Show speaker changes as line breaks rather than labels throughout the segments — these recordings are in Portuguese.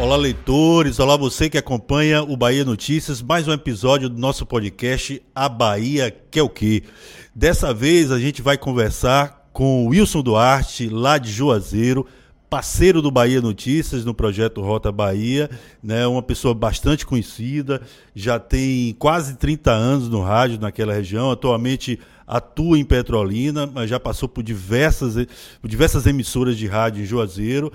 Olá, leitores. Olá, você que acompanha o Bahia Notícias. Mais um episódio do nosso podcast A Bahia Quer o Quê? Dessa vez a gente vai conversar com Wilson Duarte, lá de Juazeiro, parceiro do Bahia Notícias no projeto Rota Bahia, né? Uma pessoa bastante conhecida, já tem quase 30 anos no rádio naquela região, atualmente atua em Petrolina, mas já passou por diversas, diversas emissoras de rádio em Juazeiro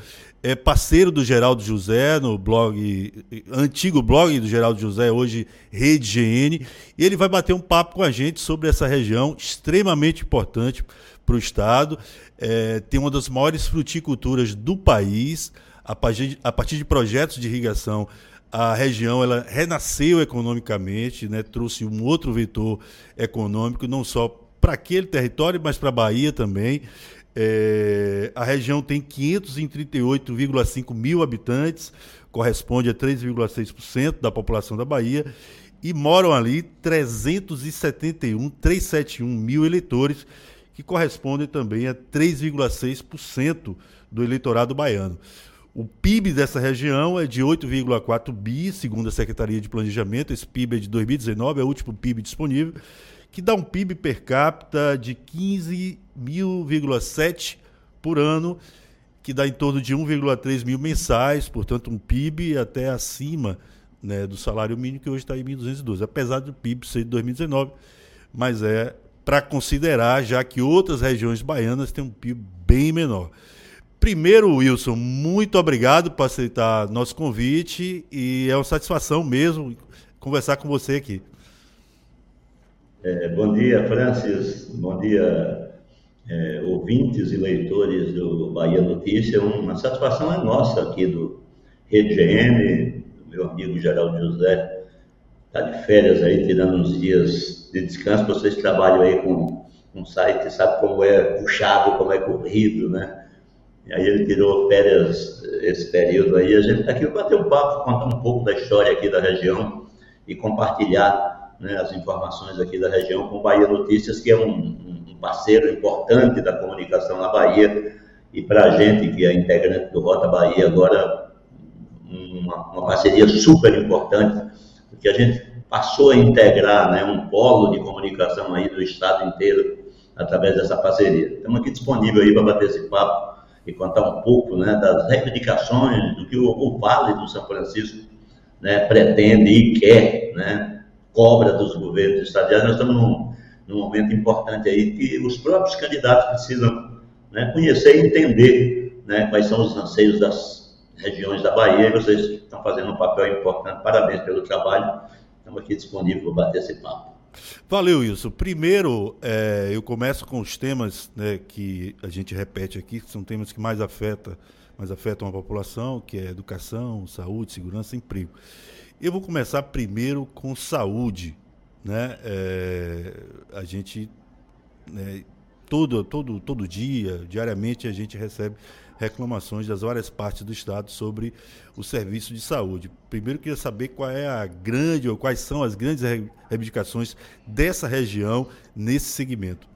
é parceiro do Geraldo José no blog, antigo blog do Geraldo José, hoje Rede GN, e ele vai bater um papo com a gente sobre essa região extremamente importante para o estado. É, tem uma das maiores fruticulturas do país, a partir, a partir de projetos de irrigação. A região ela renasceu economicamente, né, trouxe um outro vetor econômico, não só para aquele território, mas para a Bahia também. É, a região tem 538,5 mil habitantes, corresponde a 3,6% da população da Bahia, e moram ali 371, 371 mil eleitores, que correspondem também a 3,6% do eleitorado baiano. O PIB dessa região é de 8,4 bi, segundo a Secretaria de Planejamento. Esse PIB é de 2019, é o último PIB disponível que dá um PIB per capita de 15.000,7 por ano, que dá em torno de 1,3 mil mensais, portanto um PIB até acima né, do salário mínimo, que hoje está em 1.212, apesar do PIB ser de 2019, mas é para considerar, já que outras regiões baianas têm um PIB bem menor. Primeiro, Wilson, muito obrigado por aceitar nosso convite e é uma satisfação mesmo conversar com você aqui.
É, bom dia, Francis. Bom dia, é, ouvintes e leitores do Bahia Notícia. Uma satisfação é nossa aqui do Rede GM, meu amigo Geraldo José. Está de férias aí, tirando uns dias de descanso. Vocês trabalham aí com um site, sabe como é puxado, como é corrido, né? E aí ele tirou férias esse período aí. A gente está aqui para bater um papo, contar um pouco da história aqui da região e compartilhar né, as informações aqui da região com Bahia Notícias, que é um, um parceiro importante da comunicação na Bahia, e para a gente, que é integrante do Rota Bahia, agora uma, uma, parceria super importante, porque a gente passou a integrar né, um polo de comunicação aí do estado inteiro através dessa parceria. Estamos aqui disponível aí para bater esse papo e contar um pouco né, das reivindicações do que o, o Vale do São Francisco né, pretende e quer, né, cobra dos governos estaduais, nós estamos num, num momento importante aí que os próprios candidatos precisam né, conhecer e entender né, quais são os anseios das regiões da Bahia, e vocês estão fazendo um papel importante, parabéns pelo trabalho, estamos aqui disponíveis para bater esse papo.
Valeu, Wilson. Primeiro, é, eu começo com os temas né, que a gente repete aqui, que são temas que mais afetam, mais afetam a população, que é educação, saúde, segurança emprego. Eu vou começar primeiro com saúde. Né? É, a gente, né, todo, todo, todo dia, diariamente, a gente recebe reclamações das várias partes do Estado sobre o serviço de saúde. Primeiro, queria saber qual é a grande, ou quais são as grandes reivindicações dessa região nesse segmento.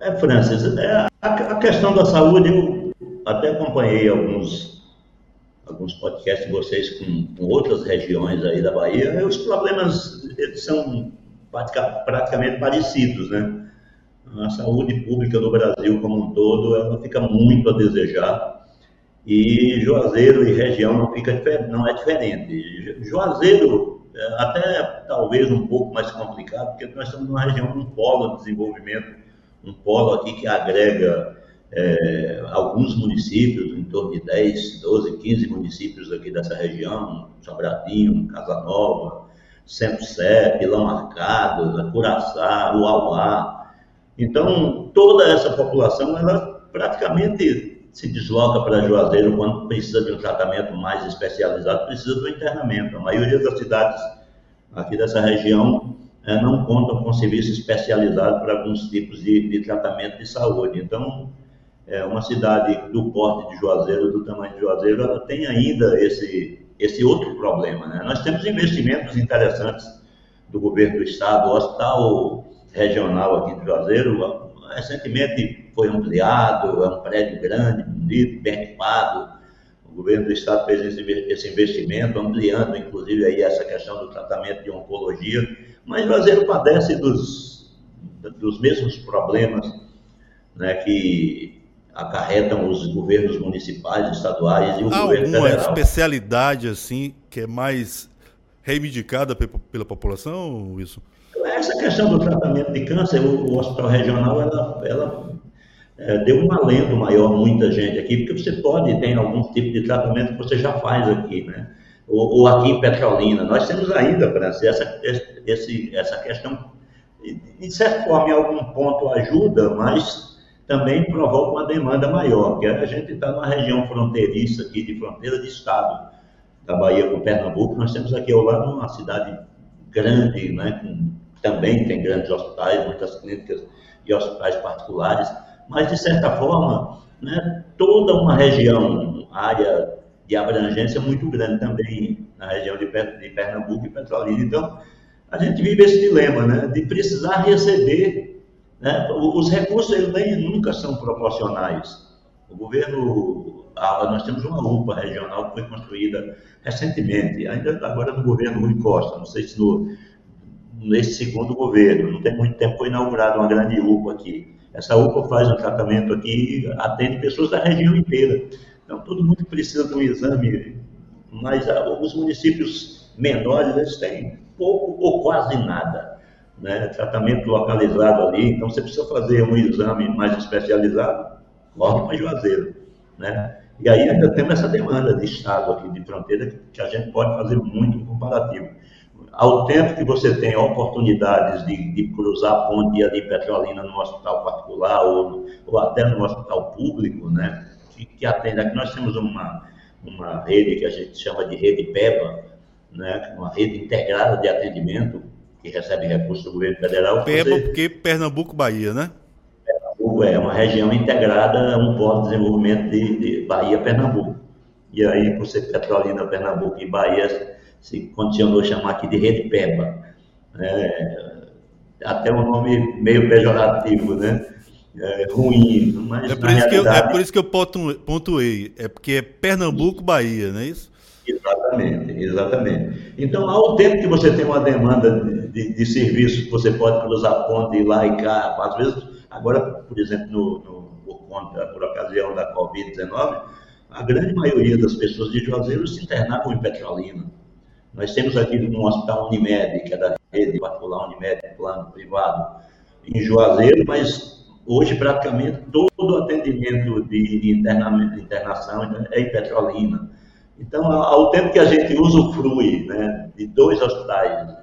É, Francis, é, a, a questão da saúde, eu até acompanhei alguns alguns podcasts de vocês com, com, outras regiões aí da Bahia, os problemas eles são praticamente parecidos, né? A saúde pública no Brasil como um todo, ela fica muito a desejar e Juazeiro e região não, fica, não é diferente. Juazeiro, é, até talvez um pouco mais complicado, porque nós estamos numa região, um polo de desenvolvimento, um polo aqui que agrega é, alguns municípios, em torno de 10, 12, 15 municípios aqui dessa região, Sobradinho, Casa Nova, Centro-Sé, Pilão Marcado, Curaçá, Uauá. Então, toda essa população, ela praticamente se desloca para Juazeiro quando precisa de um tratamento mais especializado, precisa do internamento. A maioria das cidades aqui dessa região é, não contam com serviço especializado para alguns tipos de, de tratamento de saúde. Então, é, uma cidade do porte de Juazeiro, do tamanho de Juazeiro, ela tem ainda esse, esse outro problema. Né? Nós temos investimentos interessantes do governo do estado, o hospital regional aqui de Juazeiro, recentemente foi ampliado, é um prédio grande, bonito, bem equipado, O governo do estado fez esse investimento, ampliando inclusive aí essa questão do tratamento de oncologia, mas Juazeiro padece dos, dos mesmos problemas né, que acarretam os governos municipais, estaduais e o
Há
governo
alguma
federal.
especialidade assim que é mais reivindicada pela população, Wilson?
Essa questão do tratamento de câncer, o, o hospital regional, ela, ela é, deu um alento maior a muita gente aqui, porque você pode ter algum tipo de tratamento que você já faz aqui, né? Ou, ou aqui em Petrolina. Nós temos ainda, Francis, essa, esse, essa questão, de certa forma, em algum ponto ajuda, mas também provoca uma demanda maior, que a gente está numa região fronteiriça aqui, de fronteira de estado, da Bahia com Pernambuco, nós temos aqui ao lado uma cidade grande, né, com, também tem grandes hospitais, muitas clínicas e hospitais particulares, mas de certa forma, né, toda uma região, área de abrangência muito grande também na região de, de Pernambuco e Petrolina. Então, a gente vive esse dilema, né, de precisar receber, né, os recursos eles nem, nunca são proporcionais. O governo, ah, nós temos uma UPA regional que foi construída recentemente, ainda agora no governo Rui Costa, não sei se no, nesse segundo governo, não tem muito tempo, foi inaugurada uma grande UPA aqui. Essa UPA faz um tratamento aqui, atende pessoas da região inteira. Então, todo mundo precisa de um exame, mas ah, os municípios menores, eles têm pouco ou quase nada. Né? Tratamento localizado ali, então você precisa fazer um exame mais especializado, corre para Juazeiro. Né? E aí ainda temos essa demanda de estado aqui de fronteira que a gente pode fazer muito comparativo. Ao tempo que você tem oportunidades de, de cruzar a ponte ali Petrolina no hospital particular ou, ou até no hospital público, né, que, que atende, aqui nós temos uma, uma rede que a gente chama de rede PEBA, né, uma rede integrada de atendimento que recebe recursos do governo federal.
PEBA você... porque Pernambuco, Bahia, né?
Pernambuco é uma região integrada, um polo de desenvolvimento de, de Bahia-Pernambuco. E aí, por ser Petrolina, Pernambuco e Bahia, se condicionou a chamar aqui de Rede Peba. É, até um nome meio pejorativo, né? É, ruim, mas
é por, isso realidade... eu, é por isso que eu pontuei, é porque é Pernambuco, Bahia, não é isso?
Exatamente, exatamente. Então, ao tempo que você tem uma demanda de, de, de serviço você pode cruzar ponte, ir lá e cá, às vezes, agora, por exemplo, no, no, por, conta, por ocasião da Covid-19, a grande maioria das pessoas de Juazeiro se internavam em Petrolina. Nós temos aqui no Hospital Unimed, que é da rede particular Unimed, plano privado, em Juazeiro, mas hoje praticamente todo o atendimento de internação é em Petrolina. Então, ao tempo que a gente usufrui né, de dois hospitais,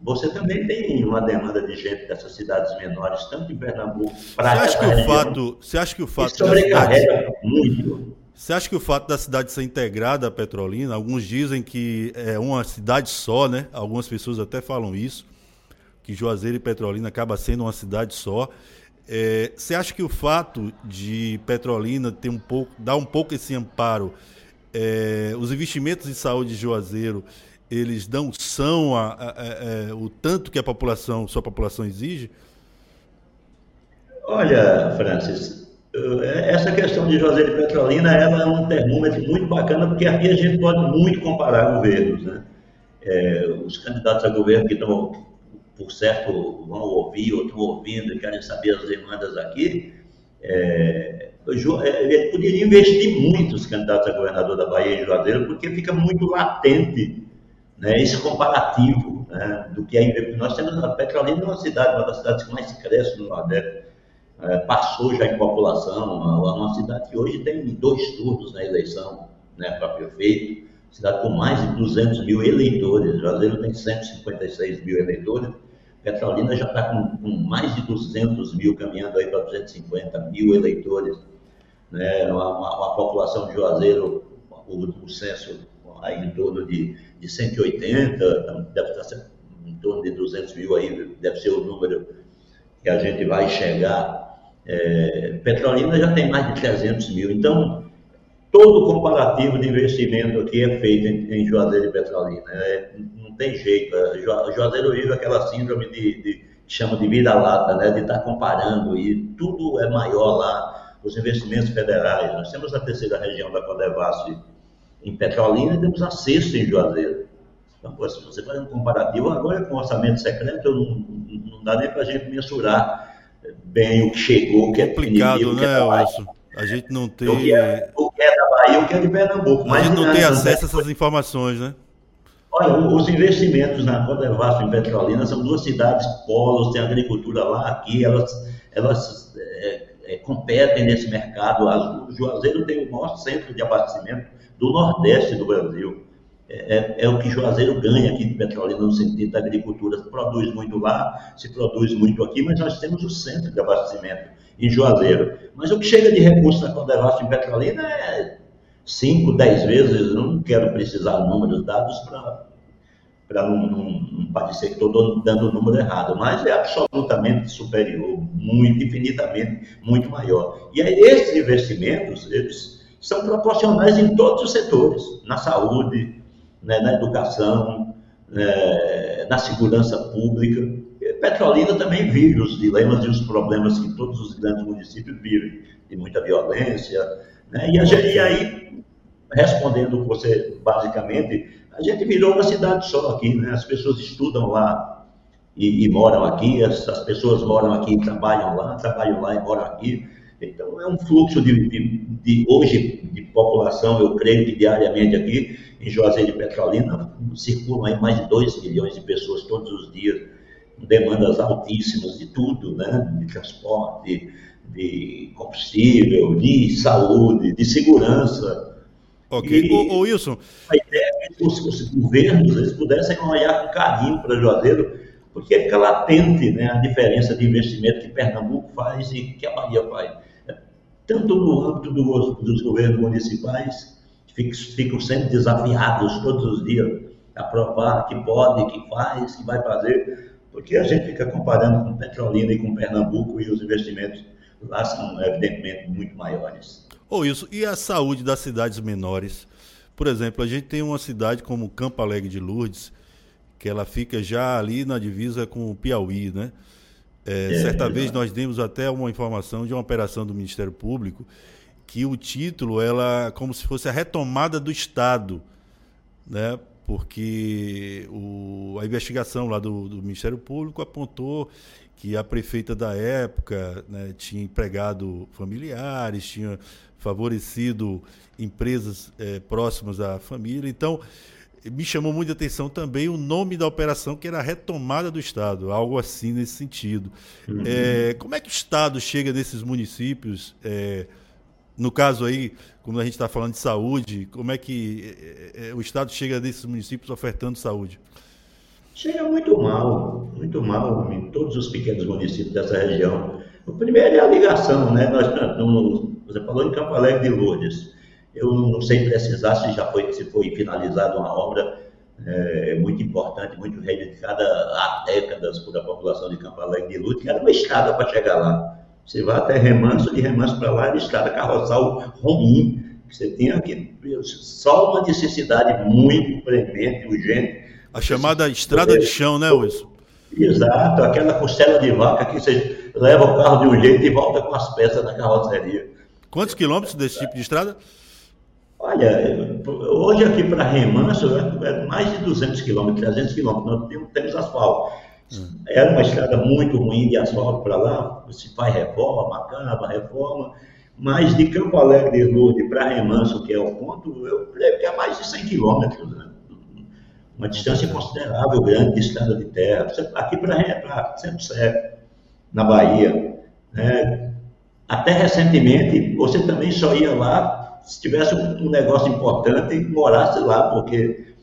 você também tem uma demanda de gente dessas cidades menores, tanto em Pernambuco,
para você acha que o fato, Você acha que o fato
sobrecarrega muito
você acha que o fato da cidade ser integrada à Petrolina, alguns dizem que é uma cidade só, né? Algumas pessoas até falam isso, que Juazeiro e Petrolina acaba sendo uma cidade só. É, você acha que o fato de Petrolina ter um pouco, dar um pouco esse amparo, é, os investimentos em saúde de Juazeiro, eles dão são a, a, a, a, o tanto que a população, sua população exige?
Olha, Francis, eh, essa questão de Juazeiro de Petrolina ela é um termômetro muito bacana, porque aqui a gente pode muito comparar governos. Né? É, os candidatos a governo que estão, por certo, vão ouvir ou estão ouvindo e querem saber as demandas aqui, é, ele poderia investir muito os candidatos a governador da Bahia e Juazeiro, porque fica muito latente né, esse comparativo né, do que é. Nós temos a Petrolina, uma cidade, uma das cidades que mais cresce no Nordeste é, passou já em população, uma, uma, cidade que hoje tem dois turnos na eleição né, para prefeito, cidade com mais de 200 mil eleitores, Juazeiro tem 156 mil eleitores, Petrolina já está com, com, mais de 200 mil, caminhando aí para 250 mil eleitores, né, uma, uma, população de Juazeiro, o, o censo aí em torno de, de 180, deve estar em torno de 200 mil aí, deve ser o número que a gente vai chegar é, Petrolina já tem mais de 300 mil. Então, todo comparativo de investimento aqui é feito em, em Juazeiro e Petrolina. É, não tem jeito. É, Juazeiro vive aquela síndrome de, de que chama de vida-lata, né? de estar tá comparando, e tudo é maior lá. Os investimentos federais. Nós temos a terceira região da Codevasf em Petrolina e temos a sexta em Juazeiro. Então, se você faz um comparativo, agora com orçamento secreto, não, não dá nem para a gente mensurar bem o que chegou, o que
é complicado, né, é Wilson? A gente não tem. O
que, é, o que é da Bahia, o que é de Pernambuco.
A gente não tem acesso a essas informações, né?
Olha, os investimentos na Codevasf em Petrolina são duas cidades polos, tem agricultura lá, aqui, elas, elas é, competem nesse mercado. O Juazeiro tem o maior centro de abastecimento do Nordeste do Brasil. É, é, é, o que Juazeiro ganha aqui de Petrolina no sentido da agricultura. Se produz muito lá, se produz muito aqui, mas nós temos o centro de abastecimento em Juazeiro. Mas o que chega de recursos na Codevasf em Petrolina é 5, 10 vezes, não quero precisar números dados para não, não, não, parecer que estou dando o número errado, mas é absolutamente superior, muito, infinitamente, muito maior. E aí, esses investimentos, eles são proporcionais em todos os setores, na saúde, né, na educação, né, na segurança pública. Petrolina também vive os dilemas e os problemas que todos os grandes municípios vivem, de muita violência. Né? E, gente, e aí, respondendo você basicamente, a gente virou uma cidade só aqui, né? as pessoas estudam lá e, e moram aqui, as, as, pessoas moram aqui e trabalham lá, trabalham lá e moram aqui. Então, é um fluxo de, de, de hoje de população, eu creio que diariamente aqui, em Juazeiro de Petrolina, circulam aí mais de 2 milhões de pessoas todos os dias, demandas altíssimas de tudo, né? de transporte, de combustível, de saúde, de segurança.
Ok. E, ô, ô, Wilson.
A ideia é que os, os governos eles pudessem olhar com carinho para Juazeiro, porque fica latente né, a diferença de investimento que Pernambuco faz e que a Bahia faz. Tanto no âmbito do, dos governos municipais, ficam sendo desafiados todos os dias a provar que pode, que faz, que vai fazer, porque a gente fica comparando com Petrolina e com Pernambuco e os investimentos lá são evidentemente muito maiores.
Ou oh, isso, e a saúde das cidades menores? Por exemplo, a gente tem uma cidade como Campo Alegre de Lourdes, que ela fica já ali na divisa com o Piauí, né? É, é, certa é, vez nós demos até uma informação de uma operação do Ministério Público que o título ela como se fosse a retomada do Estado, né? Porque o, a investigação lá do, do Ministério Público apontou que a prefeita da época né, tinha empregado familiares, tinha favorecido empresas é, próximas à família. Então, me chamou muita atenção também o nome da operação, que era a retomada do Estado, algo assim nesse sentido. Uhum. É, como é que o Estado chega nesses municípios? É, no caso aí, como a gente está falando de saúde, como é que o Estado chega nesses municípios ofertando saúde?
Chega muito mal, muito mal em todos os pequenos municípios dessa região. O primeiro é a ligação, né? Nós, você falou em Campo Alegre de Lourdes. Eu não sei precisar se já foi, se foi finalizada uma obra é, muito importante, muito reivindicada há décadas por a população de Campo Alegre de Lourdes, que era uma estrada para chegar lá. Você vai até Remanso, de Remanso para lá, é estrada carroçal ruim. Você tem aqui só uma necessidade muito premente, urgente.
A chamada estrada de chão, né, Wilson?
Exato, aquela costela de vaca que você leva o carro de um jeito e volta com as peças da carroceria.
Quantos quilômetros desse tipo de estrada?
Olha, hoje aqui para Remanso é mais de 200 quilômetros, 300 quilômetros, nós temos, temos asfalto. Era uma estrada muito ruim de asfalto para lá, se faz reforma, acaba, reforma, mas de Campo Alegre de Lourdes para Remanso, que é o ponto, eu creio que é mais de 100 quilômetros, né? uma distância considerável, grande de estrada de terra, aqui para Centro-Sé, na Bahia. Né? Até recentemente, você também só ia lá se tivesse um negócio importante e morasse lá, porque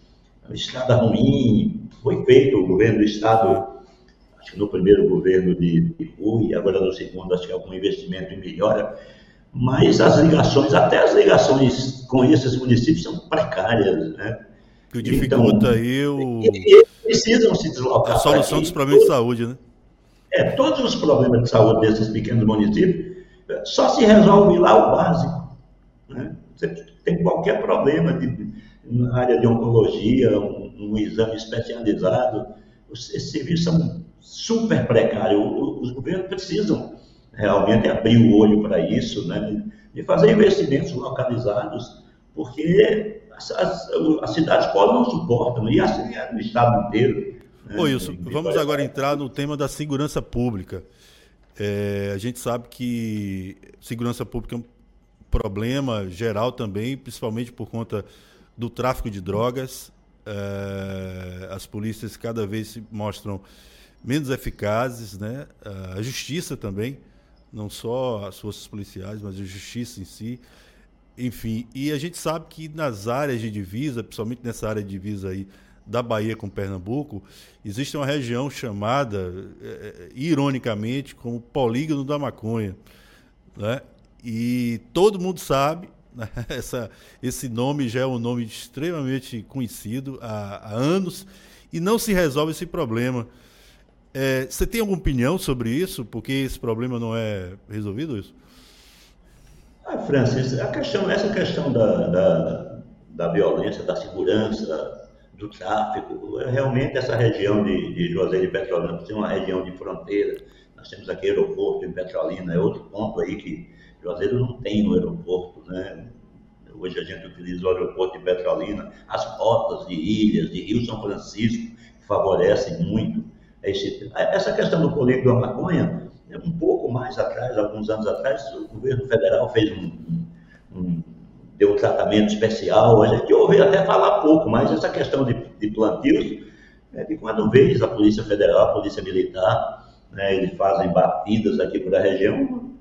a estrada ruim, foi feito, o governo do estado acho que no primeiro governo de, de Rui, agora no segundo, acho que algum investimento em melhora, mas as ligações, até as ligações com esses municípios são precárias, né?
Que dificulta então, aí o...
Eles precisam se deslocar.
A solução dos problemas de saúde, né?
É, todos os problemas de saúde desses pequenos municípios só se resolve lá o básico. Né? Você tem qualquer problema de, na área de oncologia, um, um exame especializado, esses serviços são super precário. Os governos precisam realmente abrir o olho para isso, né? de fazer investimentos localizados, porque as, as, as cidades pobres não suportam, e assim é no estado inteiro.
Né? Ô, Wilson, vamos agora entrar no tema da segurança pública. É, a gente sabe que segurança pública é um problema geral também, principalmente por conta do tráfico de drogas. É, as polícias cada vez se mostram menos eficazes, né? A justiça também, não só as forças policiais, mas a justiça em si. Enfim, e a gente sabe que nas áreas de divisa, principalmente nessa área de divisa aí da Bahia com Pernambuco, existe uma região chamada, é, ironicamente, como polígono da maconha. Né? E todo mundo sabe, né? Essa, esse nome já é um nome extremamente conhecido há, há anos, e não se resolve esse problema. É, você tem alguma opinião sobre isso? Porque esse problema não é resolvido isso?
Ah, Francis, a questão, essa questão da, da, da violência, da segurança, do tráfico, é realmente essa região de, de Juazeiro e Petrolina, é uma região de fronteira, nós temos aqui aeroporto em Petrolina, é outro ponto aí que Juazeiro não tem um aeroporto, né? Hoje a gente utiliza o aeroporto de Petrolina, as rotas de ilhas, de Rio São Francisco, que favorecem muito esse, essa questão do polígono da maconha, um pouco mais atrás, alguns anos atrás, o governo federal fez um, um deu um tratamento especial, a gente ouve até falar pouco, mas essa questão de, de plantios, é de quando vez a Polícia Federal, a Polícia Militar, né, eles fazem batidas aqui por a região,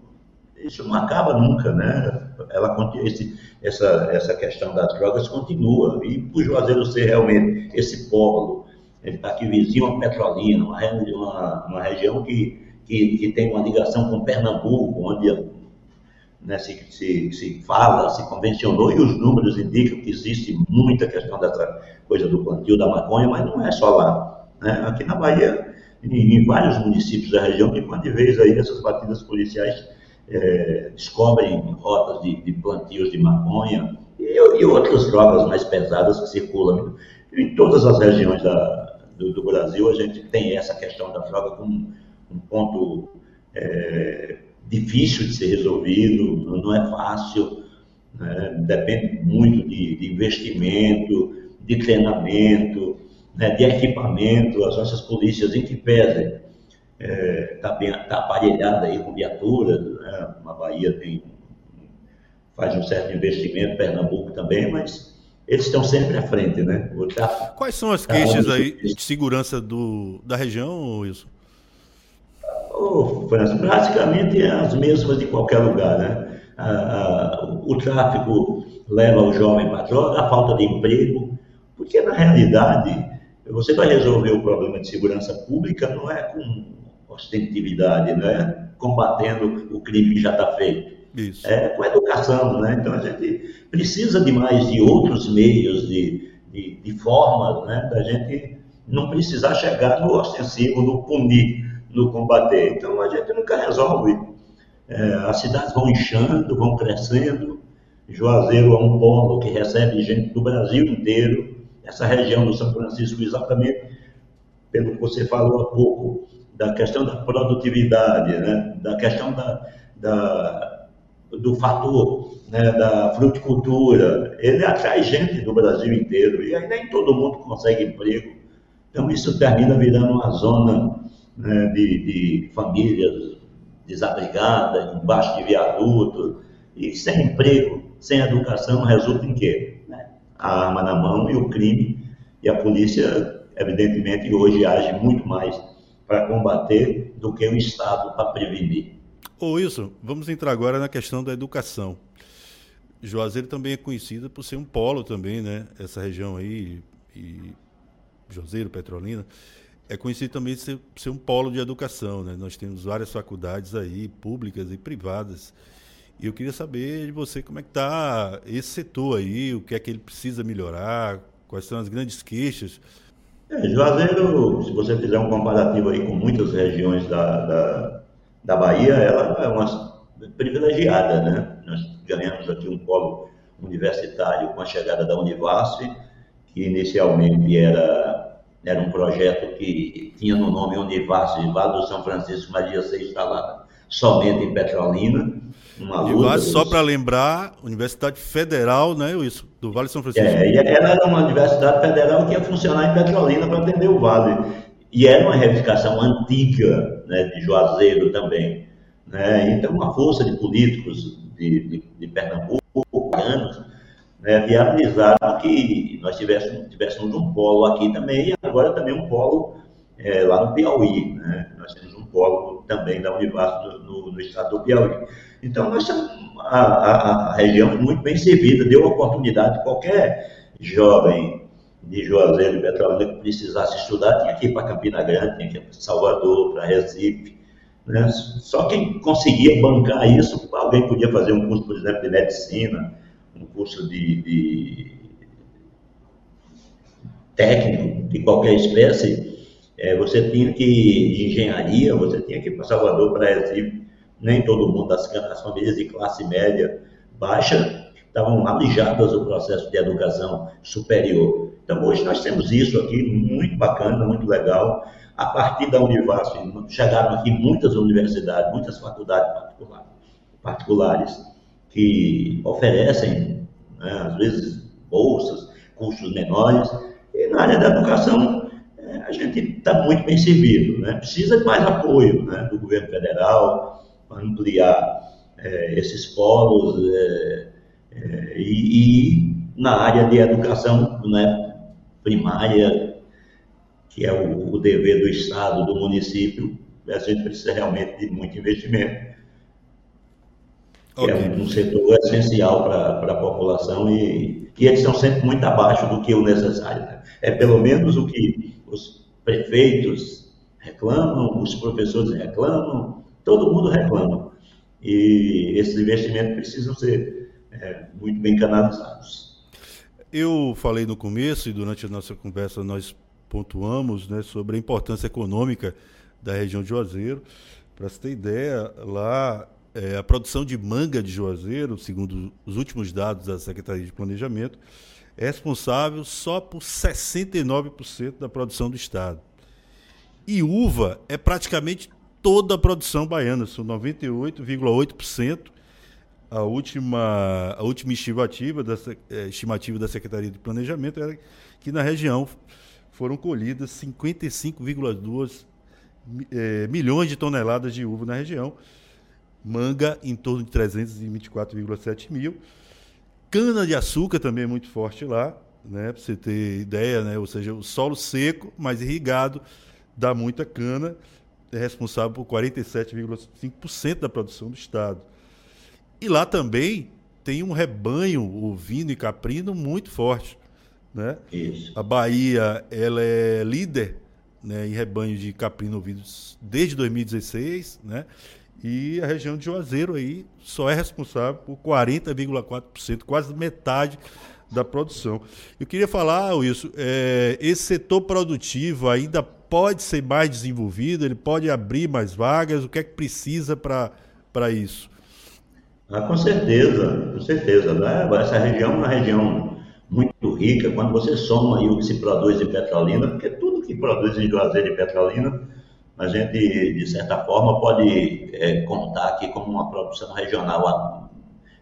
isso não acaba nunca, né? Ela, esse, essa, essa questão das drogas continua, e por Juazeiro ser realmente esse polo ele está aqui vizinho a Petrolina, uma, uma, uma região que, que, que, tem uma ligação com Pernambuco, onde né, se, se, se fala, se convencionou, e os números indicam que existe muita questão dessa coisa do plantio da maconha, mas não é só lá. Né? Aqui na Bahia, em, em, vários municípios da região, de quando de vez aí essas batidas policiais é, descobrem rotas de, de plantios de maconha e, e outras drogas mais pesadas que circulam em todas as regiões da, do, do, Brasil, a gente tem essa questão da droga como um ponto é, difícil de ser resolvido, não é fácil, né? depende muito de, de, investimento, de treinamento, né? de equipamento, as nossas polícias em que pesem está é, tá tá aparelhada aí com viaturas, né? a Bahia tem faz um certo investimento, Pernambuco também, mas eles estão sempre à frente, né?
Quais são as queixas aí de segurança do, da região, Wilson?
Oh, França, praticamente as mesmas de qualquer lugar, né? o tráfico leva o jovem para a droga, a falta de emprego, porque na realidade você vai resolver o problema de segurança pública não é com ostentividade, não é combatendo o crime que já está feito isso. É, com educação, né? Então a gente precisa de mais de outros meios, de, de, de formas, né? Da gente não precisar chegar no ostensivo, no punir, no combater. Então a gente nunca resolve. É, as cidades vão inchando, vão crescendo. Juazeiro é um polo que recebe gente do Brasil inteiro. Essa região do São Francisco, exatamente pelo que você falou há pouco, da questão da produtividade, né? da questão da, da do fator né, da fruticultura, ele atrai gente do Brasil inteiro e aí nem todo mundo consegue emprego. Então isso termina virando uma zona né, de, de, famílias desabrigadas, embaixo de viaduto, e sem emprego, sem educação, resulta em quê? Né? A arma na mão e o crime, e a polícia, evidentemente, hoje age muito mais para combater do que o Estado para prevenir.
Ô Wilson, vamos entrar agora na questão da educação. Juazeiro também é conhecida por ser um polo também, né? Essa região aí, e Juazeiro, Petrolina, é conhecido também ser, ser um polo de educação, né? Nós temos várias faculdades aí, públicas e privadas. E eu queria saber de você como é que está esse setor aí, o que é que ele precisa melhorar, quais são as grandes queixas.
É, Juazeiro, se você fizer um comparativo aí com muitas regiões da, da da Bahia, ela é uma privilegiada, né? Nós ganhamos aqui um polo universitário com a chegada da Univasf, que inicialmente era, era um projeto que tinha no nome Univasf, Vale do São Francisco, mas ia ser instalada somente em Petrolina.
Uma luta, só para lembrar, Universidade Federal, né, isso, do Vale de São Francisco.
É, ela era uma universidade federal que ia funcionar em Petrolina para atender o Vale. E era uma reivindicação antiga né, de Juazeiro também. Né? Então, uma força de políticos de, de, de Pernambuco, anos, né, viabilizaram que nós tivéssemos, tivéssemos um polo aqui também, e agora também um polo é, lá no Piauí. Né? Nós temos um polo também da Univasf no, no, estado do Piauí. Então, nós a, a, a região muito bem servida, deu oportunidade qualquer jovem de Juazeiro e Petrolina que precisasse estudar, tinha que ir para Campina Grande, tinha que ir para Salvador, para Recife. Né? Só quem conseguia bancar isso, alguém podia fazer um curso, por exemplo, de medicina, um curso de, de técnico de qualquer espécie, é, você tinha que, de engenharia, você tinha que ir para Salvador, para Recife, nem todo mundo, as, as famílias de classe média baixa, estavam alijadas do processo de educação superior. Então, hoje nós temos isso aqui, muito bacana, muito legal. A partir da Univasf, chegaram aqui muitas universidades, muitas faculdades particulares que oferecem, né, às vezes, bolsas, custos menores. E na área da educação, é, a gente está muito bem servido. Né? Precisa de mais apoio né, do governo federal para ampliar é, esses polos é, é e, e, na área de educação né, primária, que é o, o dever do Estado, do município, a gente precisa realmente de muito investimento okay. que é um setor essencial para a população e, e eles estão sempre muito abaixo do que o necessário. Né? É pelo menos o que os prefeitos reclamam, os professores reclamam, todo mundo reclama. E esses investimentos precisam ser é, muito bem canalizados.
Eu falei no começo e durante a nossa conversa nós pontuamos né, sobre a importância econômica da região de Juazeiro. Para você ter ideia, lá é, a produção de manga de Juazeiro, segundo os últimos dados da Secretaria de Planejamento, é responsável só por 69% da produção do Estado. E uva é praticamente toda a produção baiana, são 98,8%. A última, a última estimativa da, é, estimativa da Secretaria de Planejamento era que na região foram colhidas 55,2 é, milhões de toneladas de uva na região, manga em torno de 324,7 mil. Cana de açúcar também é muito forte lá, né? Para você ter ideia, né? Ou seja, o solo seco, mas irrigado, dá muita cana, é responsável por 47,5% da produção do estado. E lá também tem um rebanho ovino e caprino muito forte, né? Isso. A Bahia, ela é líder né, em rebanho de caprino ovinos desde 2016, né? E a região de Juazeiro aí só é responsável por 40,4%, quase metade da produção. Eu queria falar, Wilson, é, esse setor produtivo ainda pode ser mais desenvolvido, ele pode abrir mais vagas, o que é que precisa para isso?
Ah, com certeza, com certeza. Né? Essa região é uma região muito rica, quando você soma aí o que se produz em Petrolina, porque tudo que produz em Juazeiro e Petrolina a gente, de certa forma, pode é, contar aqui como uma produção regional.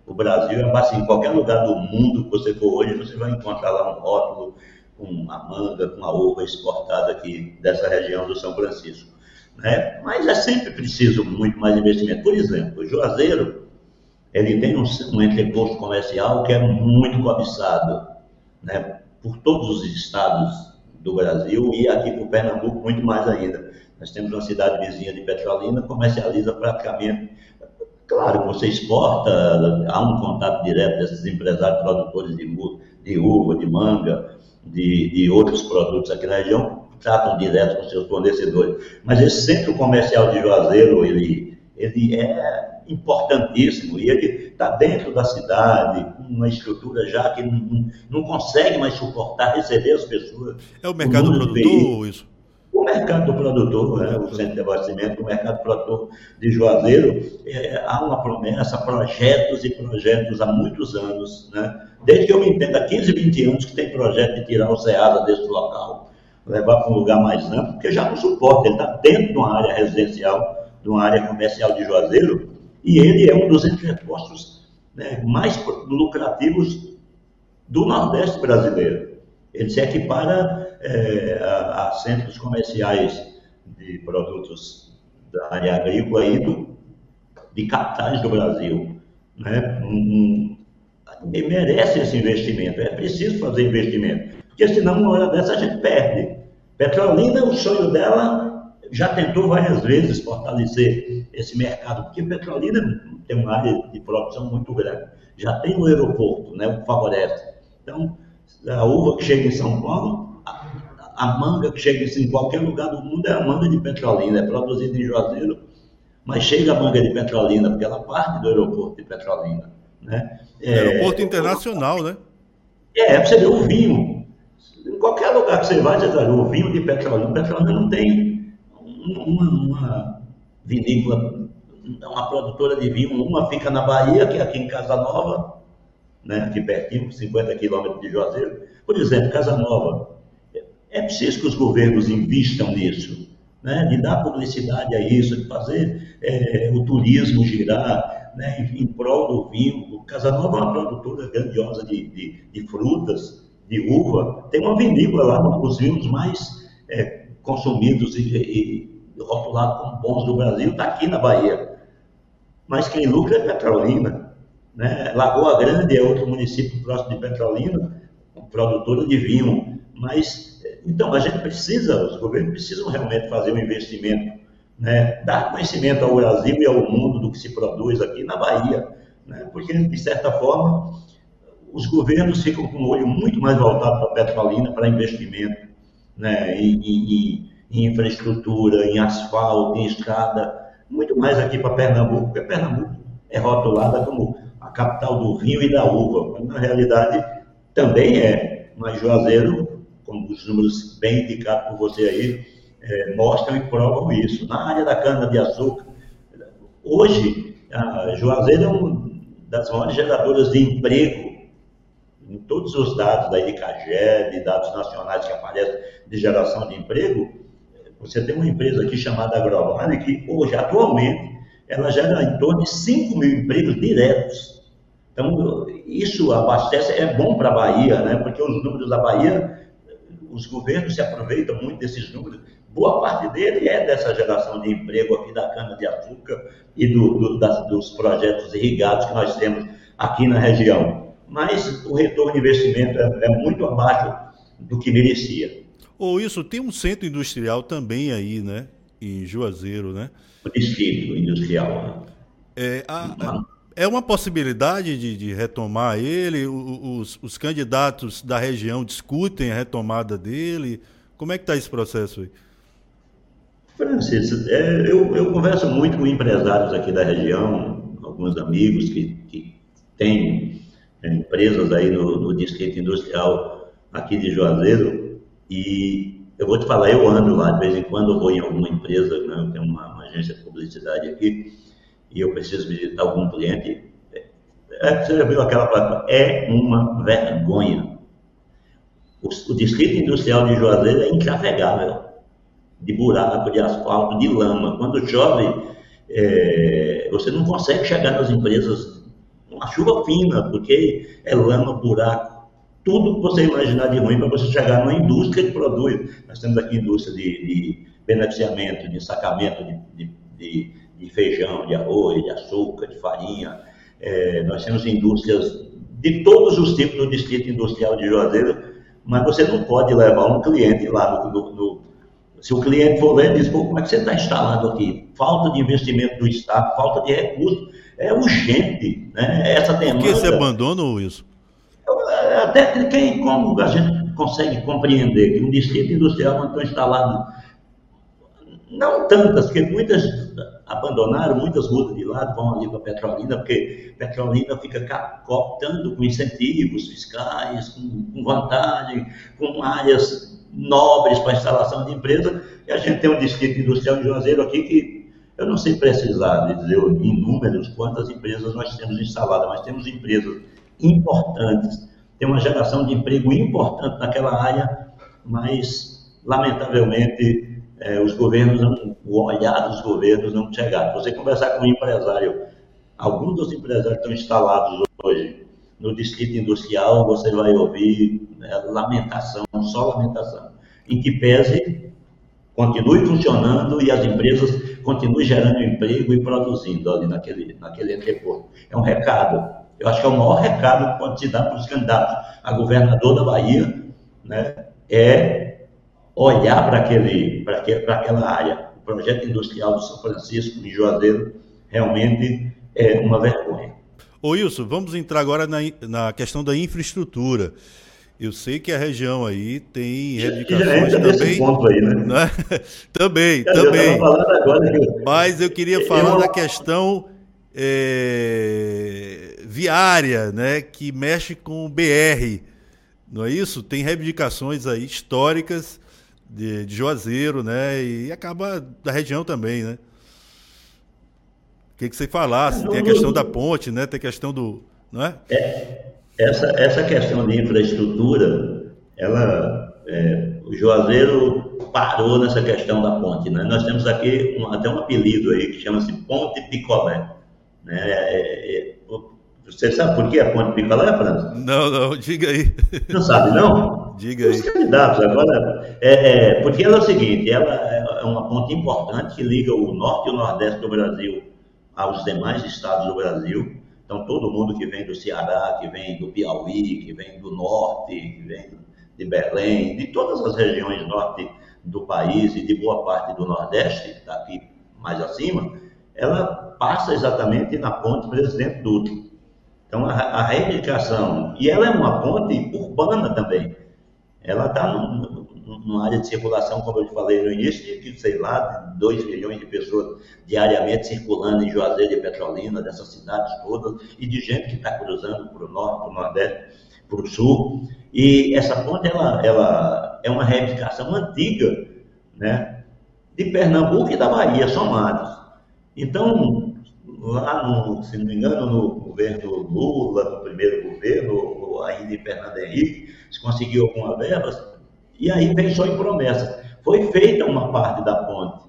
O Brasil é assim, em qualquer lugar do mundo que você for hoje, você vai encontrar lá um rótulo com a manga, com a uva exportada aqui dessa região do São Francisco. Né? Mas é sempre preciso muito mais investimento. Por exemplo, o Juazeiro, ele tem um, um entreposto comercial que é muito cobiçado né? por todos os estados do Brasil e aqui por Pernambuco muito mais ainda. Nós temos uma cidade vizinha de Petrolina, comercializa praticamente. Claro você exporta, há um contato direto desses empresários produtores de, de uva, de manga, de, de outros produtos aqui na região, tratam direto com seus fornecedores. Mas esse centro comercial de Juazeiro, ele, ele é importantíssimo e ele está dentro da cidade, com uma estrutura já que não, não consegue mais suportar receber as pessoas.
É o mercado o produtor, isso?
O mercado do produtor, né, o centro de abastecimento, o mercado produtor de Juazeiro, é, há uma promessa, projetos e projetos há muitos anos, né? desde que eu me entendo, há 15, 20 anos que tem projeto de tirar o SEASA desse local, levar para um lugar mais amplo, porque já não suporta, ele está dentro de uma área residencial de uma área comercial de Juazeiro, e ele é um dos entrepostos né, mais lucrativos do Nordeste brasileiro. Ele se equipara é, a, a, centros comerciais de produtos da área agrícola e do, de capitais do Brasil. Né? Um, um, merece esse investimento, é preciso fazer investimento, porque senão, uma hora dessa, a gente perde. Petrolina, o sonho dela já tentou várias vezes fortalecer esse mercado, porque Petrolina tem uma área de produção muito grande. Já tem o aeroporto, né, o que favorece. Então, a uva que chega em São Paulo, a, manga que chega em qualquer lugar do mundo é a manga de Petrolina, é produzida em Juazeiro, mas chega a manga de Petrolina, porque ela parte do aeroporto de Petrolina. Né?
É, aeroporto internacional, né?
É, você vê o vinho. Em qualquer lugar que você vai, você vai o vinho de Petrolina. Petrolina não tem uma, uma vinícola, uma produtora de vinho. Uma fica na Bahia, que é aqui em Casa Nova, né, aqui pertinho, 50 quilômetros de Juazeiro. Por exemplo, Casa Nova. É preciso que os governos invistam nisso, né, de dar publicidade a isso, de fazer é, o turismo girar né, em, em prol do vinho. Casa Nova é uma produtora grandiosa de, de, de frutas, de uva. Tem uma vinícola lá, um dos vinhos mais é, consumidos e, e, rotulados como bons do Brasil, está aqui na Bahia. Mas quem lucra é Petrolina. Né? Lagoa Grande é outro município próximo de Petrolina, produtora de vinho. Mas, então, a gente precisa, os governos precisam realmente fazer um investimento, né? dar conhecimento ao Brasil e ao mundo do que se produz aqui na Bahia. Né? Porque, de certa forma, os governos ficam com o olho muito mais voltado para a Petrolina, para investimento né? em, em, em infraestrutura, em asfalto, em estrada, muito mais aqui para Pernambuco, porque Pernambuco é rotulada como a capital do vinho e da uva, mas na realidade também é. Mas Juazeiro, como os números bem indicados por você aí, é, mostram e provam isso. Na área da cana-de-açúcar, hoje, a Juazeiro é uma das maiores geradoras de emprego em todos os dados da ICAGE, de dados nacionais que aparecem de geração de emprego, você tem uma empresa aqui chamada Agrovale que hoje, atualmente, ela gera em torno de 5 mil empregos diretos. Então, isso abastece, é bom para a Bahia, né? porque os números da Bahia, os governos se aproveitam muito desses números. Boa parte dele é dessa geração de emprego aqui da cana-de-açúcar e do, do, das, dos projetos irrigados que nós temos aqui na região. Mas o retorno de investimento é, é muito abaixo do que merecia.
Ou isso, tem um centro industrial também aí, né? Em Juazeiro, né?
o distrito industrial. Né?
É, a, é uma possibilidade de, de retomar ele? Os, os, candidatos da região discutem a retomada dele? Como é que está esse processo aí?
Francis, é, eu, eu, converso muito com empresários aqui da região, alguns amigos que, que têm é, empresas aí no, no distrito industrial aqui de Juazeiro, e eu vou te falar, eu ando lá, de vez em quando vou em alguma empresa, né, eu tenho uma, uma, agência de publicidade aqui, e eu preciso visitar algum cliente. É, você já viu aquela placa? É uma vergonha. O, o distrito industrial de Juazeiro é intrafegável, de buraco, de asfalto, de lama. Quando chove, é, você não consegue chegar nas empresas, uma chuva fina, porque é lama, buraco tudo que você imaginar de ruim para você chegar numa indústria que produz. Nós temos aqui indústria de, de beneficiamento, de sacamento de, de, feijão, de arroz, de açúcar, de farinha. É, nós temos indústrias de todos os tipos no distrito industrial de Juazeiro, mas você não pode levar um cliente lá no, no, no se o cliente for ler, diz, como é que você está instalado aqui? Falta de investimento do Estado, falta de recursos, é urgente, né? Essa demanda...
Por que você abandona isso?
até quem, como a gente consegue compreender que um distrito industrial onde estão instalados, não tantas, porque muitas abandonaram, muitas mudas de lado, vão ali para Petrolina, porque Petrolina fica cooptando com incentivos fiscais, com, com vantagem, com áreas nobres para instalação de empresa, e a gente tem um distrito industrial de Juazeiro aqui que eu não sei precisar dizer em números quantas empresas nós temos instaladas, mas temos empresas importantes tem uma geração de emprego importante naquela área, mas, lamentavelmente, é, os governos, não, o olhar dos governos não chegaram. Você conversar com um empresário, alguns dos empresários estão instalados hoje no distrito industrial, você vai ouvir né, lamentação, só lamentação, em que pese continue funcionando e as empresas continuem gerando emprego e produzindo ali naquele, naquele entreporto. É um recado. Eu acho que é o maior recado que pode se dar para os candidatos a governador da Bahia, né, é olhar para aquele, para aquela área. O projeto industrial do São Francisco de Juazeiro realmente é uma vergonha.
Ô Wilson, vamos entrar agora na, na questão da infraestrutura. Eu sei que a região aí tem reivindicações também. Ponto aí, né? né? também, também. Eu Mas eu queria falar eu... da questão é, viária, né, que mexe com o BR. Não é isso? Tem reivindicações aí históricas de, de Juazeiro, né? E acaba da região também, né? que, que você falasse. Tem a questão da ponte, né? Tem a questão do. Não é?
é essa, essa questão de infraestrutura, ela, é, o Juazeiro parou nessa questão da ponte. Né? Nós temos aqui um, até um apelido aí que chama-se Ponte Picolé. Né? É, é, é você sabe por que a Ponte Picolé, França?
Não, não, diga aí.
Não sabe, não?
Diga Os
aí. Os candidatos agora. É, é, porque ela é o seguinte: ela é uma ponte importante que liga o norte e o nordeste do Brasil aos demais estados do Brasil. Então, todo mundo que vem do Ceará, que vem do Piauí, que vem do norte, que vem de Belém, de todas as regiões norte do país e de boa parte do nordeste, está aqui mais acima, ela passa exatamente na ponte Presidente Dutra. Então, a, a reivindicação, e ela é uma ponte urbana também, ela está numa área de circulação, como eu te falei no início, de, sei lá, 2 milhões de pessoas diariamente circulando em Juazeiro e Petrolina, dessas cidades todas, e de gente que está cruzando para o norte, para o nordeste, para o sul. E essa ponte, ela, ela é uma reivindicação antiga, né, de Pernambuco e da Bahia, somados. Então, lá, no, se não me engano, no governo Lula, no primeiro governo, ainda em Fernando Henrique, se conseguiu alguma verba, e aí vem só em promessa. Foi feita uma parte da ponte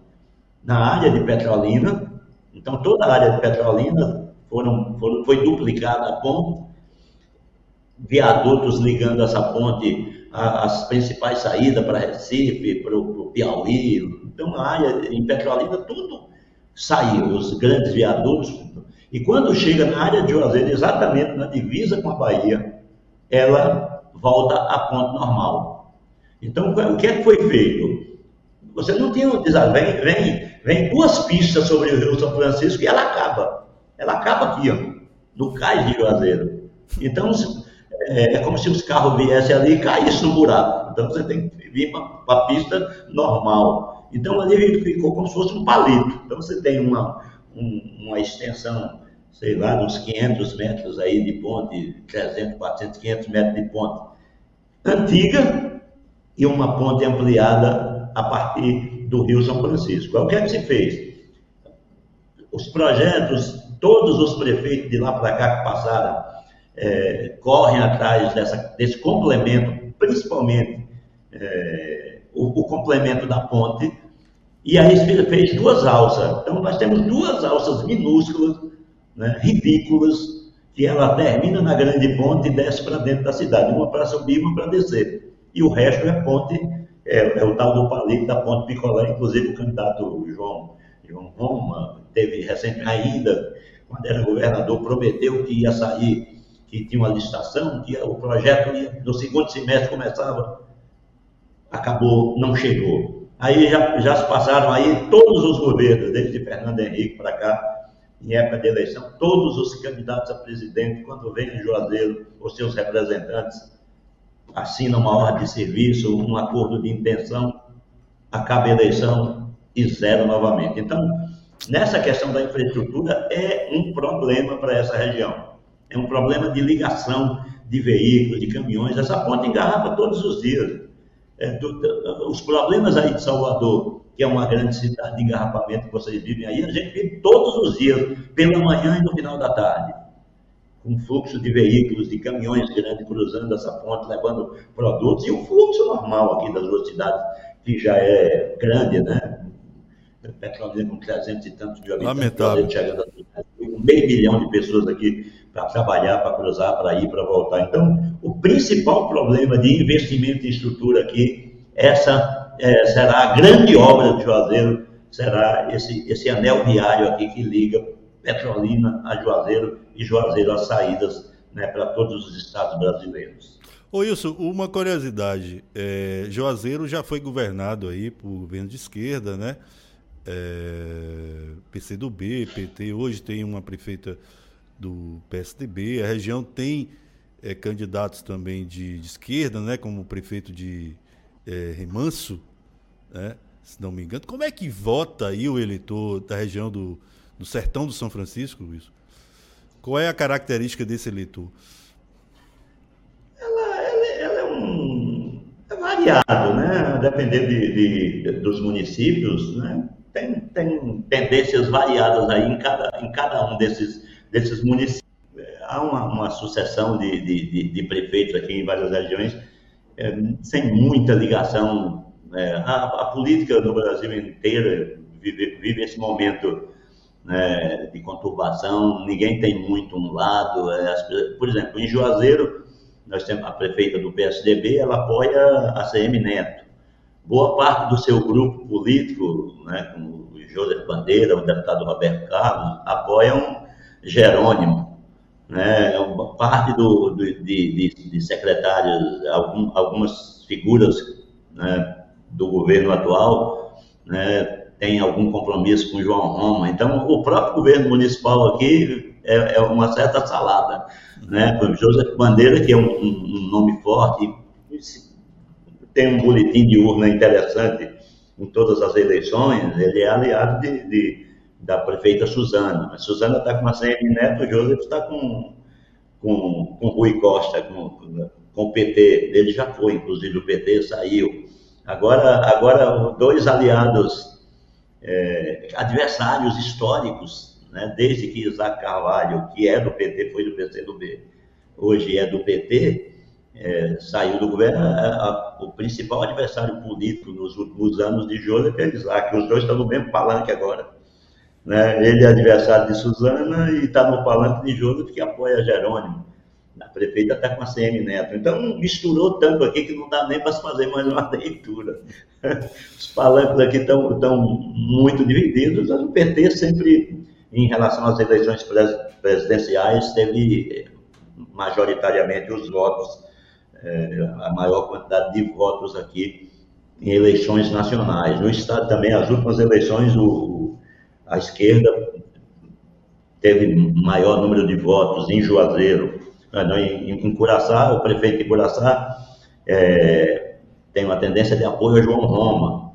na área de Petrolina, então toda a área de Petrolina foram, foram, foi duplicada a ponte, viadutos ligando essa ponte às principais saídas para Recife, para o Piauí, então a área em Petrolina tudo saiu, os grandes viadutos. E quando chega na área de Juazeiro, exatamente na divisa com a Bahia, ela volta à ponte normal. Então, o que é que foi feito? Você não tinha, vem, vem, vem duas pistas sobre o Rio São Francisco e ela acaba. Ela acaba aqui, ó, no cais de Juazeiro. Então, é, é, como se os carros viessem ali e caíssem no buraco. Então, você tem que vir para a pista normal. Então, ali ficou como se fosse um palito. Então, você tem uma, um, uma extensão, sei lá, uns 500 metros aí de ponte, 300, 400, 500 metros de ponte antiga, e uma ponte ampliada a partir do Rio São Francisco. O que é que se fez? Os projetos, todos os prefeitos de lá para cá que passaram, é, correm atrás dessa, desse complemento, principalmente é, o, o, complemento da ponte, e aí fez duas alças. Então, nós temos duas alças minúsculas, né, ridículas, que ela termina na grande ponte e desce para dentro da cidade, uma para subir, uma para descer e o resto é ponte, é, é o tal do palito da ponte Picolé, inclusive o candidato João, João Roma teve recentemente ainda, quando era governador, prometeu que ia sair, que tinha uma licitação, que o projeto ia, no segundo semestre começava, acabou, não chegou. Aí já, já se passaram aí todos os governos, desde Fernando Henrique para cá, em época de eleição, todos os candidatos a presidente, quando vem em Juazeiro, os seus representantes, assina uma ordem de serviço, um acordo de intenção, acaba a eleição e zero novamente. Então, nessa questão da infraestrutura, é um problema para essa região. É um problema de ligação de veículos, de caminhões. Essa ponte engarrafa todos os dias. É, do, os problemas aí de Salvador, que é uma grande cidade de engarrafamento que vocês vivem aí, a gente vive todos os dias, pela manhã e no final da tarde um fluxo de veículos, de caminhões grandes cruzando essa ponte, levando produtos, e o fluxo normal aqui das duas cidades, que já é grande, né? Petrolina com 300 e tantos mil
habitantes, Lamentável.
chegando a meio milhão de pessoas aqui para trabalhar, para cruzar, para ir, para voltar. Então, o principal problema de investimento em estrutura aqui, essa é, será a grande obra de Juazeiro, será esse, esse anel viário aqui que liga Petrolina a Juazeiro e Juazeiro às saídas né, para todos os estados brasileiros.
Ô Wilson, uma curiosidade, é, Juazeiro já foi governado aí por governo de esquerda, né? É, PCdoB, PT, hoje tem uma prefeita do PSDB, a região tem é, candidatos também de, de, esquerda, né? Como o prefeito de é, Remanso, né? Se não me engano. Como é que vota aí o eleitor da região do, do sertão do São Francisco, Wilson? Qual é a característica desse eleitor?
Ela, ela, ela é um. É variado, né? Dependendo de, de, dos municípios, né? Tem, tem tendências variadas aí em cada, em cada um desses, desses municípios. Há uma, uma sucessão de, de, de, prefeitos aqui em várias regiões, é, sem muita ligação. É, a, a, política no Brasil inteiro vive, vive esse momento né, de conturbação, ninguém tem muito um lado. É, as, por exemplo, em Juazeiro, nós temos a prefeita do PSDB, ela apoia a CM Neto. Boa parte do seu grupo político, né, como o José Bandeira, o deputado Roberto Carlos, apoiam Jerônimo. Né, parte do, do de, de, de, secretários, algum, algumas figuras né, do governo atual, né, tem algum compromisso com João Roma. Então, o próprio governo municipal aqui é, é uma certa salada. Né? José Bandeira, que é um, um, nome forte, tem um boletim de urna interessante em todas as eleições, ele é aliado de, de da prefeita Suzana. A Suzana está com a CM Neto, o José está com, com, com Rui Costa, com, com o PT. Ele já foi, inclusive o PT saiu. Agora, agora dois aliados é, adversários históricos, né? desde que Isaac Carvalho, que é do PT, foi do PCdoB, hoje é do PT, é, saiu do governo, a, a, o principal adversário político nos últimos anos de Joseph é Isaac, os dois estão no mesmo palanque agora. Né? Ele é adversário de Suzana e está no palanque de Joseph, que apoia Jerônimo. A prefeita está com a CM Neto. Então, misturou tanto aqui que não dá nem para se fazer mais uma leitura. Os palanques aqui estão, muito divididos. O PT sempre, em relação às eleições presidenciais, teve majoritariamente os votos, é, a maior quantidade de votos aqui em eleições nacionais. No Estado também, as últimas eleições, o, a esquerda teve maior número de votos em Juazeiro, em, em Curaçá, o prefeito de Curaçá é, tem uma tendência de apoio a João Roma.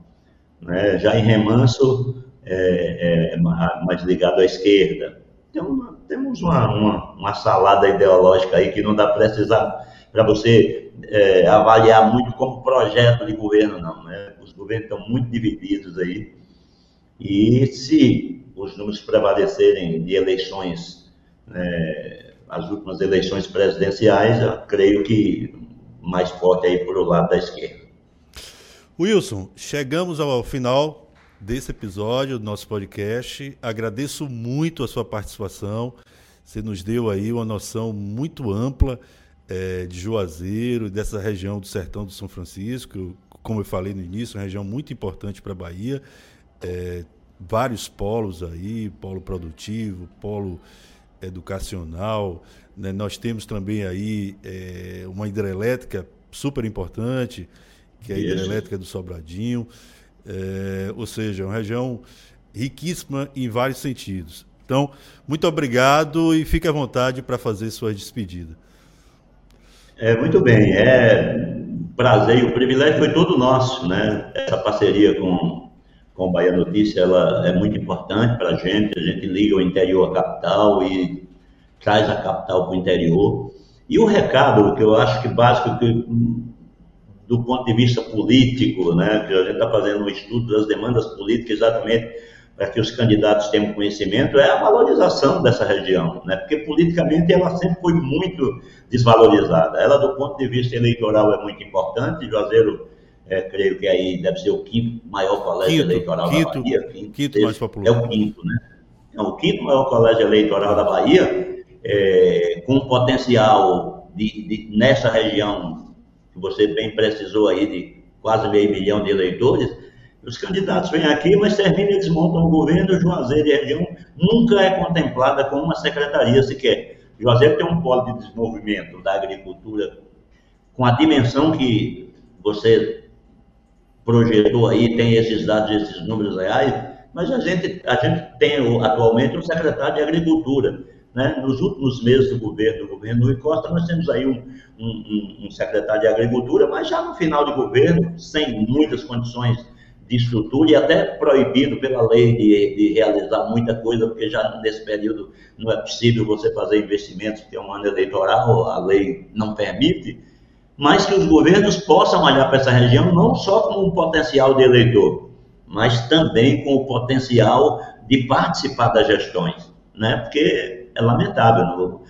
Né? Já em Remanso, é, é, mais ligado à esquerda. Então, temos uma, uma, uma, salada ideológica aí que não dá para precisar para você é, avaliar muito como projeto de governo, não. Né? Os governos estão muito divididos aí. E se os números prevalecerem de eleições é, as últimas eleições presidenciais, eu creio que mais forte aí por o lado da esquerda.
Wilson, chegamos ao final desse episódio do nosso podcast. Agradeço muito a sua participação. Você nos deu aí uma noção muito ampla é, de Juazeiro, dessa região do sertão do São Francisco. Como eu falei no início, uma região muito importante para a Bahia. É, vários polos aí, polo produtivo, polo educacional. Né? Nós temos também aí é, uma hidrelétrica super importante, que é a hidrelétrica do Sobradinho. É, ou seja, uma região riquíssima em vários sentidos. Então, muito obrigado e fique à vontade para fazer sua despedida.
É, muito bem, é prazer e o privilégio foi todo nosso, né? Essa parceria com com Bahia Notícia, ela é muito importante para a gente. A gente liga o interior à capital e traz a capital para o interior. E o recado, que eu acho que básico, que, do ponto de vista político, né, que a gente está fazendo um estudo das demandas políticas exatamente para que os candidatos tenham conhecimento, é a valorização dessa região, né, porque politicamente ela sempre foi muito desvalorizada. Ela, do ponto de vista eleitoral, é muito importante. Juazeiro é, creio que aí deve ser o quinto maior colégio quinto, eleitoral
quinto,
da Bahia.
Quinto, quinto mais popular.
É o quinto, né? É o quinto maior colégio eleitoral da Bahia, é, com potencial de, de, nessa região que você bem precisou aí de quase meio milhão de eleitores. Os candidatos vêm aqui, mas terminam e desmontam o governo. O Juazeiro e a região nunca é contemplada como uma secretaria sequer. Juazeiro tem um polo de desenvolvimento da agricultura com a dimensão que você projetou aí, tem esses dados, esses números reais, mas a gente, a gente tem atualmente um secretário de Agricultura. Né? Nos últimos meses do governo, do governo Rui Costa, nós temos aí um, um, um secretário de Agricultura, mas já no final de governo, sem muitas condições de estrutura e até proibido pela lei de, de, realizar muita coisa, porque já nesse período não é possível você fazer investimentos, porque é um ano eleitoral, a lei não permite mas que os governos possam olhar para essa região não só como um potencial de eleitor, mas também com o potencial de participar das gestões, né? Porque é lamentável. Não?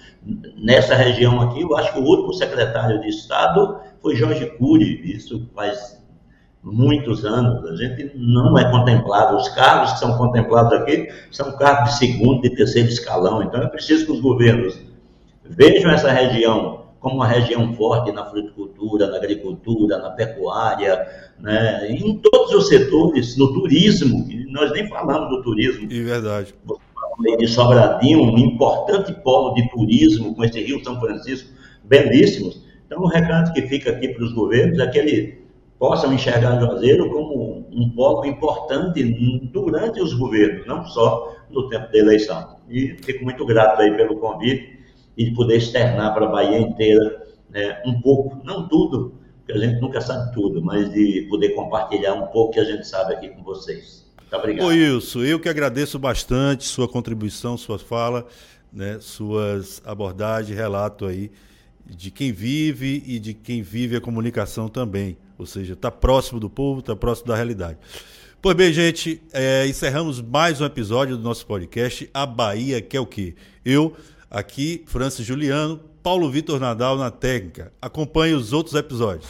Nessa região aqui, eu acho que o último secretário de Estado foi Jorge Cury, isso faz muitos anos. A gente não é contemplado. Os cargos que são contemplados aqui são cargos de segundo e terceiro escalão. Então é preciso que os governos vejam essa região como uma região forte na fruticultura, na agricultura, na pecuária, né, em todos os setores, no turismo, nós nem falamos do turismo.
É verdade.
De Sobradinho, um importante polo de turismo com esse Rio São Francisco, belíssimos. Então, o recado que fica aqui para os governos é que eles possam enxergar Juazeiro como um polo importante durante os governos, não só no tempo da eleição. E fico muito grato aí pelo convite e de poder externar para a Bahia inteira né, um pouco, não tudo, porque a gente nunca sabe tudo, mas de poder compartilhar um pouco que a gente sabe aqui com vocês. Muito obrigado.
Ô Wilson, eu que agradeço bastante sua contribuição, sua fala, né, suas abordagens, relato aí de quem vive e de quem vive a comunicação também. Ou seja, está próximo do povo, está próximo da realidade. Pois bem, gente, é, encerramos mais um episódio do nosso podcast A Bahia Quer o Quê? Eu Aqui, Francis Juliano, Paulo Vitor Nadal na técnica. Acompanhe os outros episódios.